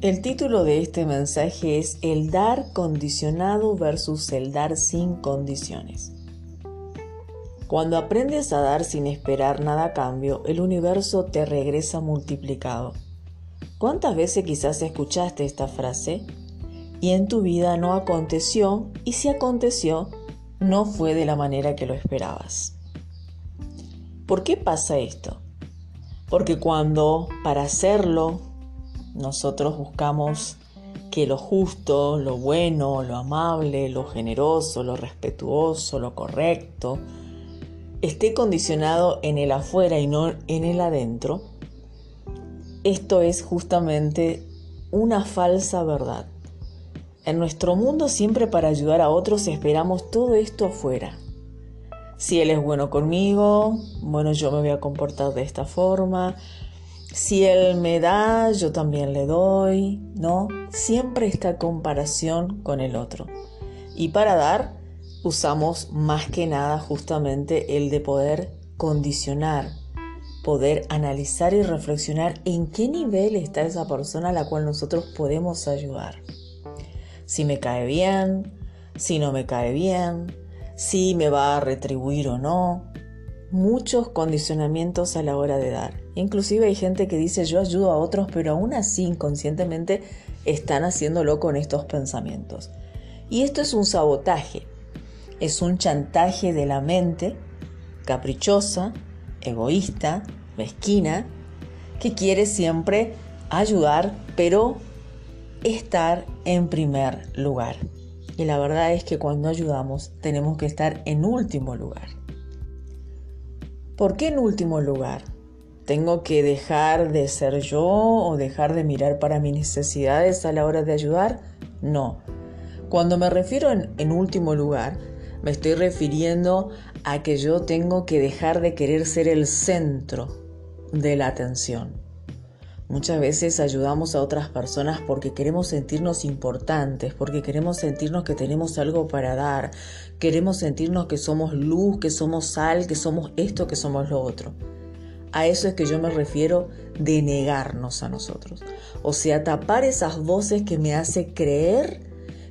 El título de este mensaje es El dar condicionado versus el dar sin condiciones. Cuando aprendes a dar sin esperar nada a cambio, el universo te regresa multiplicado. ¿Cuántas veces quizás escuchaste esta frase y en tu vida no aconteció y si aconteció, no fue de la manera que lo esperabas? ¿Por qué pasa esto? Porque cuando para hacerlo nosotros buscamos que lo justo, lo bueno, lo amable, lo generoso, lo respetuoso, lo correcto, esté condicionado en el afuera y no en el adentro, esto es justamente una falsa verdad. En nuestro mundo siempre para ayudar a otros esperamos todo esto afuera. Si él es bueno conmigo, bueno, yo me voy a comportar de esta forma, si él me da, yo también le doy, ¿no? Siempre esta comparación con el otro. Y para dar, usamos más que nada justamente el de poder condicionar, poder analizar y reflexionar en qué nivel está esa persona a la cual nosotros podemos ayudar. Si me cae bien, si no me cae bien, si me va a retribuir o no, muchos condicionamientos a la hora de dar. Inclusive hay gente que dice yo ayudo a otros, pero aún así inconscientemente están haciéndolo con estos pensamientos. Y esto es un sabotaje, es un chantaje de la mente caprichosa, egoísta, mezquina, que quiere siempre ayudar, pero estar en primer lugar. Y la verdad es que cuando ayudamos tenemos que estar en último lugar. ¿Por qué en último lugar? ¿Tengo que dejar de ser yo o dejar de mirar para mis necesidades a la hora de ayudar? No. Cuando me refiero en, en, último lugar, me estoy refiriendo a que yo tengo que dejar de querer ser el centro de la atención. Muchas veces ayudamos a otras personas porque queremos sentirnos importantes, porque queremos sentirnos que tenemos algo para dar, queremos sentirnos que somos luz, que somos sal, que somos esto, que somos lo otro. A eso es que yo me refiero de negarnos a nosotros. O sea, tapar esas voces que me hace creer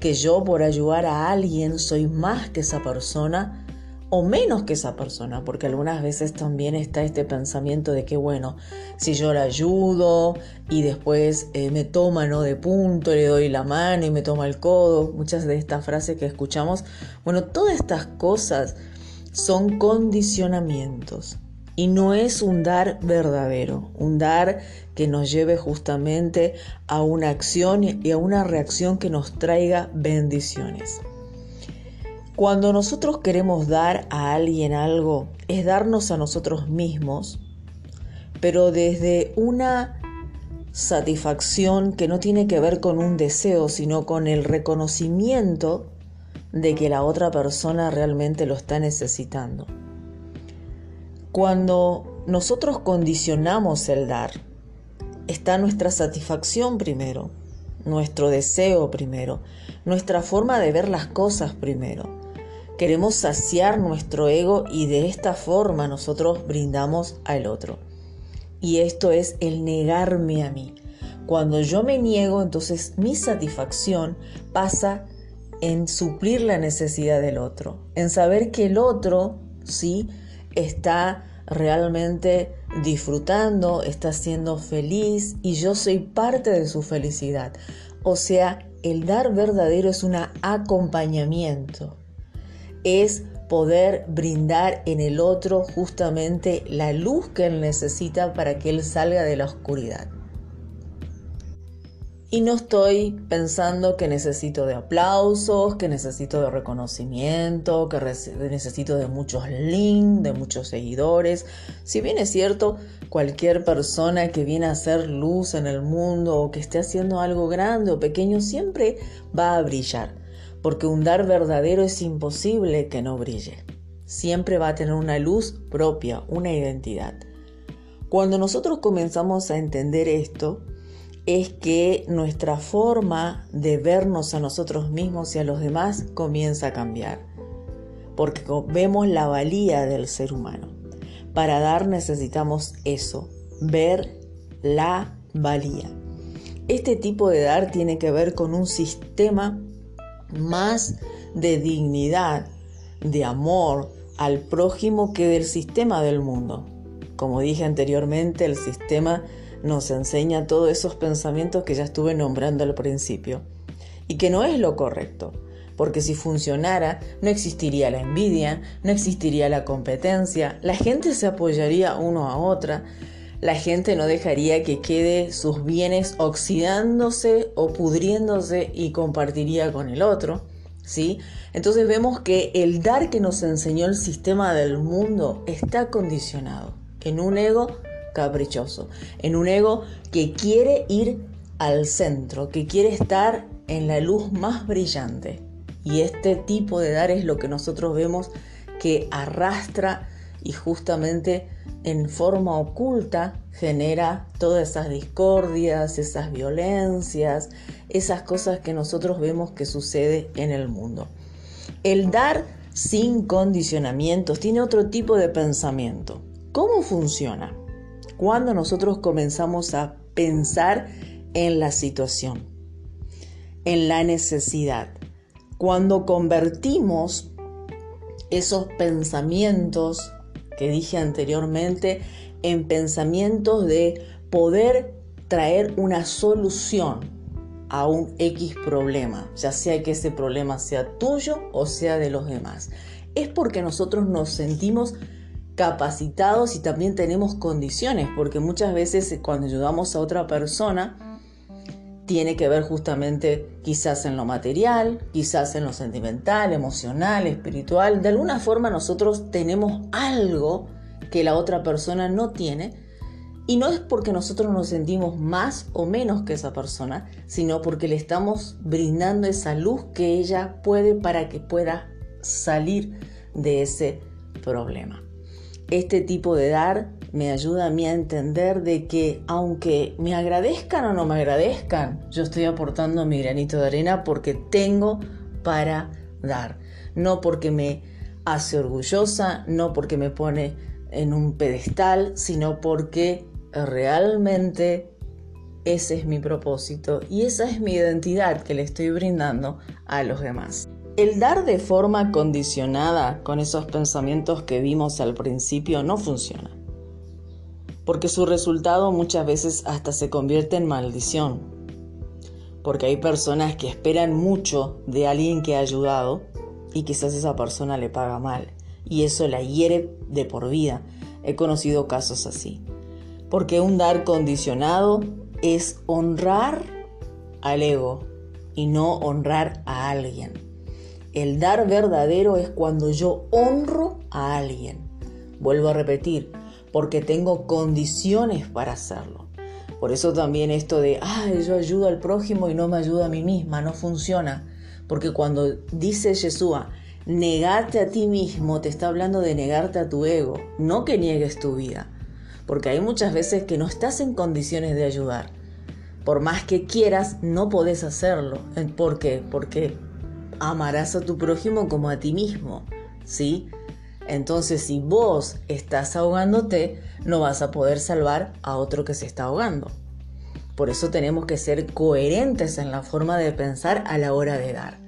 que yo por ayudar a alguien soy más que esa persona o menos que esa persona, porque algunas veces también está este pensamiento de que, bueno, si yo la ayudo y después eh, me toma ¿no? de punto, le doy la mano y me toma el codo, muchas de estas frases que escuchamos, bueno, todas estas cosas son condicionamientos y no es un dar verdadero, un dar que nos lleve justamente a una acción y a una reacción que nos traiga bendiciones. Cuando nosotros queremos dar a alguien algo, es darnos a nosotros mismos, pero desde una satisfacción que no tiene que ver con un deseo, sino con el reconocimiento de que la otra persona realmente lo está necesitando. Cuando nosotros condicionamos el dar, está nuestra satisfacción primero, nuestro deseo primero, nuestra forma de ver las cosas primero. Queremos saciar nuestro ego y de esta forma nosotros brindamos al otro. Y esto es el negarme a mí. Cuando yo me niego, entonces mi satisfacción pasa en suplir la necesidad del otro, en saber que el otro, sí, está realmente disfrutando, está siendo feliz y yo soy parte de su felicidad. O sea, el dar verdadero es un acompañamiento es poder brindar en el otro justamente la luz que él necesita para que él salga de la oscuridad. Y no estoy pensando que necesito de aplausos, que necesito de reconocimiento, que necesito de muchos links, de muchos seguidores. Si bien es cierto, cualquier persona que viene a hacer luz en el mundo o que esté haciendo algo grande o pequeño siempre va a brillar porque un dar verdadero es imposible que no brille. Siempre va a tener una luz propia, una identidad. Cuando nosotros comenzamos a entender esto, es que nuestra forma de vernos a nosotros mismos y a los demás comienza a cambiar, porque vemos la valía del ser humano. Para dar necesitamos eso, ver la valía. Este tipo de dar tiene que ver con un sistema más de dignidad, de amor al prójimo que del sistema del mundo. Como dije anteriormente, el sistema nos enseña todos esos pensamientos que ya estuve nombrando al principio y que no es lo correcto, porque si funcionara no existiría la envidia, no existiría la competencia, la gente se apoyaría uno a otra, la gente no dejaría que quede sus bienes oxidándose o pudriéndose y compartiría con el otro. ¿Sí? Entonces vemos que el dar que nos enseñó el sistema del mundo está condicionado en un ego caprichoso, en un ego que quiere ir al centro, que quiere estar en la luz más brillante. Y este tipo de dar es lo que nosotros vemos que arrastra y justamente en forma oculta genera todas esas discordias, esas violencias, esas cosas que nosotros vemos que sucede en el mundo. El dar sin condicionamientos tiene otro tipo de pensamiento. ¿Cómo funciona? Cuando nosotros comenzamos a pensar en la situación, en la necesidad, cuando convertimos esos pensamientos que dije anteriormente en pensamientos de poder traer una solución a un X problema, ya sea que ese problema sea tuyo o sea de los demás. Es porque nosotros nos sentimos capacitados y también tenemos condiciones, porque muchas veces cuando ayudamos a otra persona, tiene que ver justamente quizás en lo material, quizás en lo sentimental, emocional, espiritual. De alguna forma nosotros tenemos algo que la otra persona no tiene y no es porque nosotros nos sentimos más o menos que esa persona, sino porque le estamos brindando esa luz que ella puede para que pueda salir de ese problema. Este tipo de dar me ayuda a mí a entender de que aunque me agradezcan o no me agradezcan, yo estoy aportando mi granito de arena porque tengo para dar, no porque me hace orgullosa, no porque me pone en un pedestal, sino porque realmente ese es mi propósito y esa es mi identidad que le estoy brindando a los demás. El dar de forma condicionada con esos pensamientos que vimos al principio no funciona porque su resultado muchas veces hasta se convierte en maldición. Porque hay personas que esperan mucho de alguien que ha ayudado y quizás esa persona le paga mal y eso la hiere de por vida. He conocido casos así. Porque un dar condicionado es honrar al ego y no honrar a alguien. El dar verdadero es cuando yo honro a alguien. Vuelvo a repetir, porque tengo condiciones para hacerlo. Por eso también esto de, ay, yo ayudo al prójimo y no me ayudo a mí misma, no funciona. Porque cuando dice Yeshua, negarte a ti mismo, te está hablando de negarte a tu ego, no que niegues tu vida. Porque hay muchas veces que no estás en condiciones de ayudar. Por más que quieras, no podés hacerlo. ¿Por qué? Porque amarás a tu prójimo como a ti mismo. ¿Sí? Entonces, si vos estás ahogándote, no vas a poder salvar a otro que se está ahogando. Por eso tenemos que ser coherentes en la forma de pensar a la hora de dar.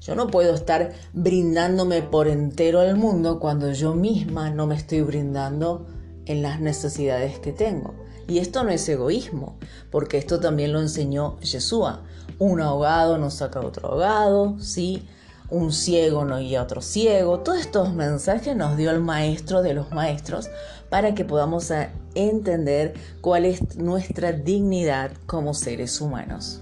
Yo no puedo estar brindándome por entero al mundo cuando yo misma no me estoy brindando en las necesidades que tengo. Y esto no es egoísmo, porque esto también lo enseñó Yeshua. Un ahogado no saca otro ahogado, ¿sí? un ciego no guía a otro ciego. Todos estos mensajes nos dio el maestro de los maestros para que podamos entender cuál es nuestra dignidad como seres humanos.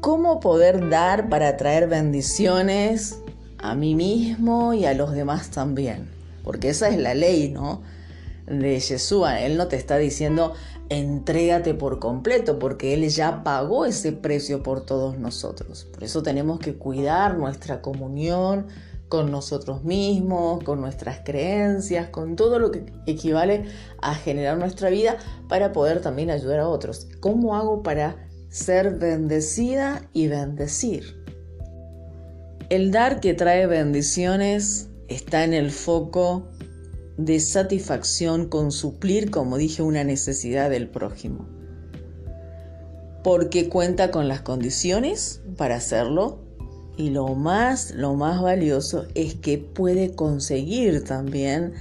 ¿Cómo poder dar para traer bendiciones a mí mismo y a los demás también? Porque esa es la ley, ¿no? De Yeshua. Él no te está diciendo entrégate por completo, porque Él ya pagó ese precio por todos nosotros. Por eso tenemos que cuidar nuestra comunión con nosotros mismos, con nuestras creencias, con todo lo que equivale a generar nuestra vida para poder también ayudar a otros. ¿Cómo hago para ser bendecida y bendecir? El dar que trae bendiciones está en el foco de satisfacción, con suplir, como dije, una necesidad del prójimo. porque cuenta con las condiciones para hacerlo y lo más, lo más valioso es que puede conseguir también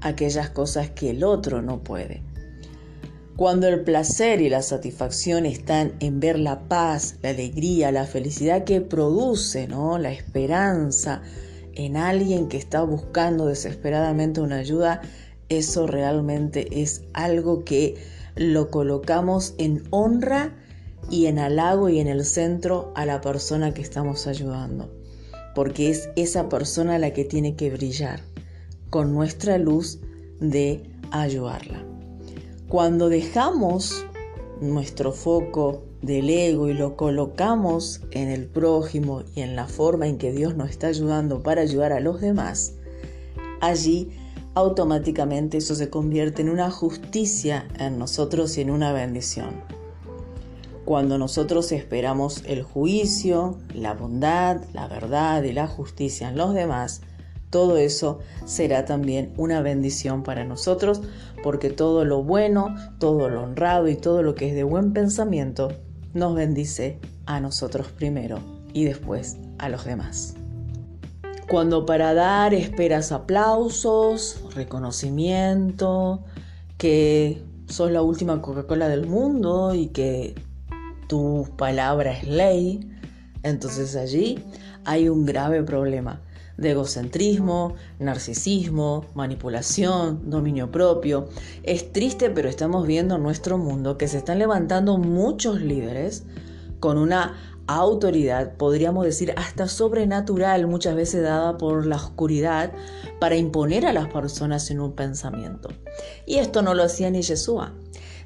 aquellas cosas que el otro no puede. Cuando el placer y la satisfacción están en ver la paz, la alegría, la felicidad que produce, ¿no? La esperanza en alguien que está buscando desesperadamente una ayuda, eso realmente es algo que lo colocamos en honra y en halago y en el centro a la persona que estamos ayudando, porque es esa persona la que tiene que brillar con nuestra luz de ayudarla. Cuando dejamos nuestro foco del ego y lo colocamos en el prójimo y en la forma en que Dios nos está ayudando para ayudar a los demás, allí automáticamente eso se convierte en una justicia en nosotros y en una bendición. Cuando nosotros esperamos el juicio, la bondad, la verdad y la justicia en los demás, todo eso será también una bendición para nosotros, porque todo lo bueno, todo lo honrado y todo lo que es de buen pensamiento nos bendice a nosotros primero y después a los demás. Cuando para dar esperas aplausos, reconocimiento, que sos la última Coca-Cola del mundo y que tu palabra es ley, entonces allí hay un grave problema de egocentrismo, narcisismo, manipulación, dominio propio. Es triste, pero estamos viendo en nuestro mundo que se están levantando muchos líderes con una autoridad, podríamos decir hasta sobrenatural, muchas veces dada por la oscuridad, para imponer a las personas en un pensamiento. Y esto no lo hacía ni Yeshua.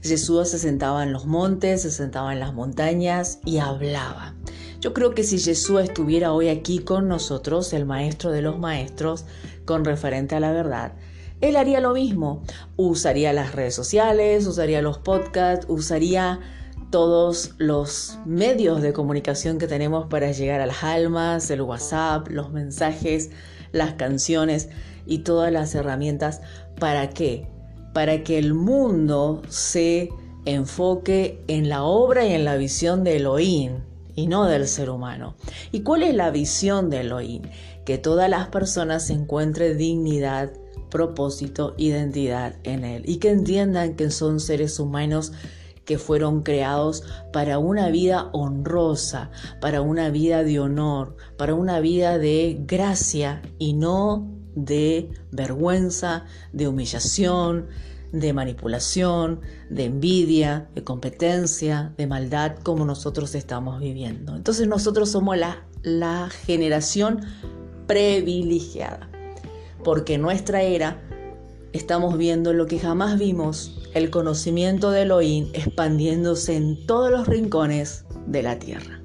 Yeshua se sentaba en los montes, se sentaba en las montañas y hablaba. Yo creo que si Jesús estuviera hoy aquí con nosotros, el maestro de los maestros, con referente a la verdad, él haría lo mismo. Usaría las redes sociales, usaría los podcasts, usaría todos los medios de comunicación que tenemos para llegar a las almas, el WhatsApp, los mensajes, las canciones y todas las herramientas. ¿Para qué? Para que el mundo se enfoque en la obra y en la visión de Elohim, y no del ser humano. ¿Y cuál es la visión de Elohim? Que todas las personas encuentren dignidad, propósito, identidad en Él y que entiendan que son seres humanos que fueron creados para una vida honrosa, para una vida de honor, para una vida de gracia y no de vergüenza, de humillación, de manipulación, de envidia, de competencia, de maldad como nosotros estamos viviendo. Entonces nosotros somos la, la generación privilegiada, porque en nuestra era estamos viendo lo que jamás vimos, el conocimiento de Elohim expandiéndose en todos los rincones de la tierra.